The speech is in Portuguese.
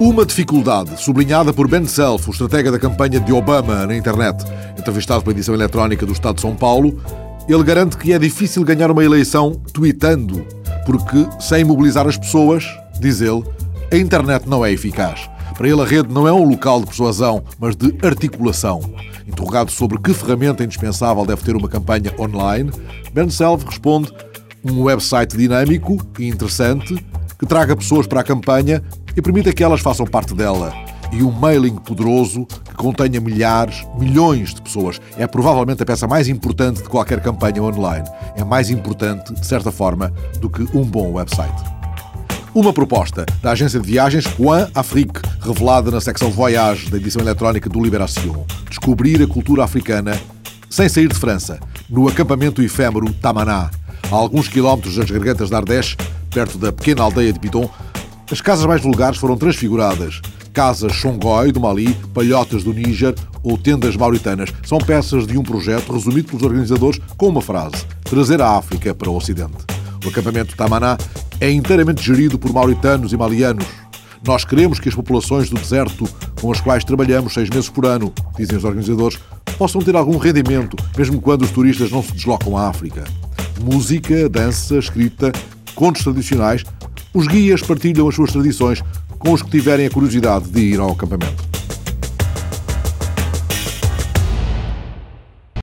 Uma dificuldade, sublinhada por Ben Self, o estratega da campanha de Obama na internet, entrevistado pela edição eletrónica do Estado de São Paulo, ele garante que é difícil ganhar uma eleição tweetando, porque sem mobilizar as pessoas, diz ele, a internet não é eficaz. Para ele, a rede não é um local de persuasão, mas de articulação. Interrogado sobre que ferramenta indispensável deve ter uma campanha online, Ben Self responde um website dinâmico e interessante que traga pessoas para a campanha e permita que elas façam parte dela. E um mailing poderoso que contenha milhares, milhões de pessoas. É provavelmente a peça mais importante de qualquer campanha online. É mais importante, de certa forma, do que um bom website. Uma proposta da agência de viagens Point Afrique, revelada na secção Voyage da edição eletrónica do Libération. Descobrir a cultura africana sem sair de França, no acampamento efêmero Tamaná, a alguns quilómetros das gargantas de Ardèche, perto da pequena aldeia de Piton, as casas mais vulgares foram transfiguradas. Casas Xongoi do Mali, palhotas do Níger ou tendas mauritanas são peças de um projeto resumido pelos organizadores com uma frase: trazer a África para o Ocidente. O acampamento Tamaná é inteiramente gerido por mauritanos e malianos. Nós queremos que as populações do deserto com as quais trabalhamos seis meses por ano, dizem os organizadores, possam ter algum rendimento, mesmo quando os turistas não se deslocam à África. Música, dança, escrita, contos tradicionais, os guias partilham as suas tradições com os que tiverem a curiosidade de ir ao acampamento.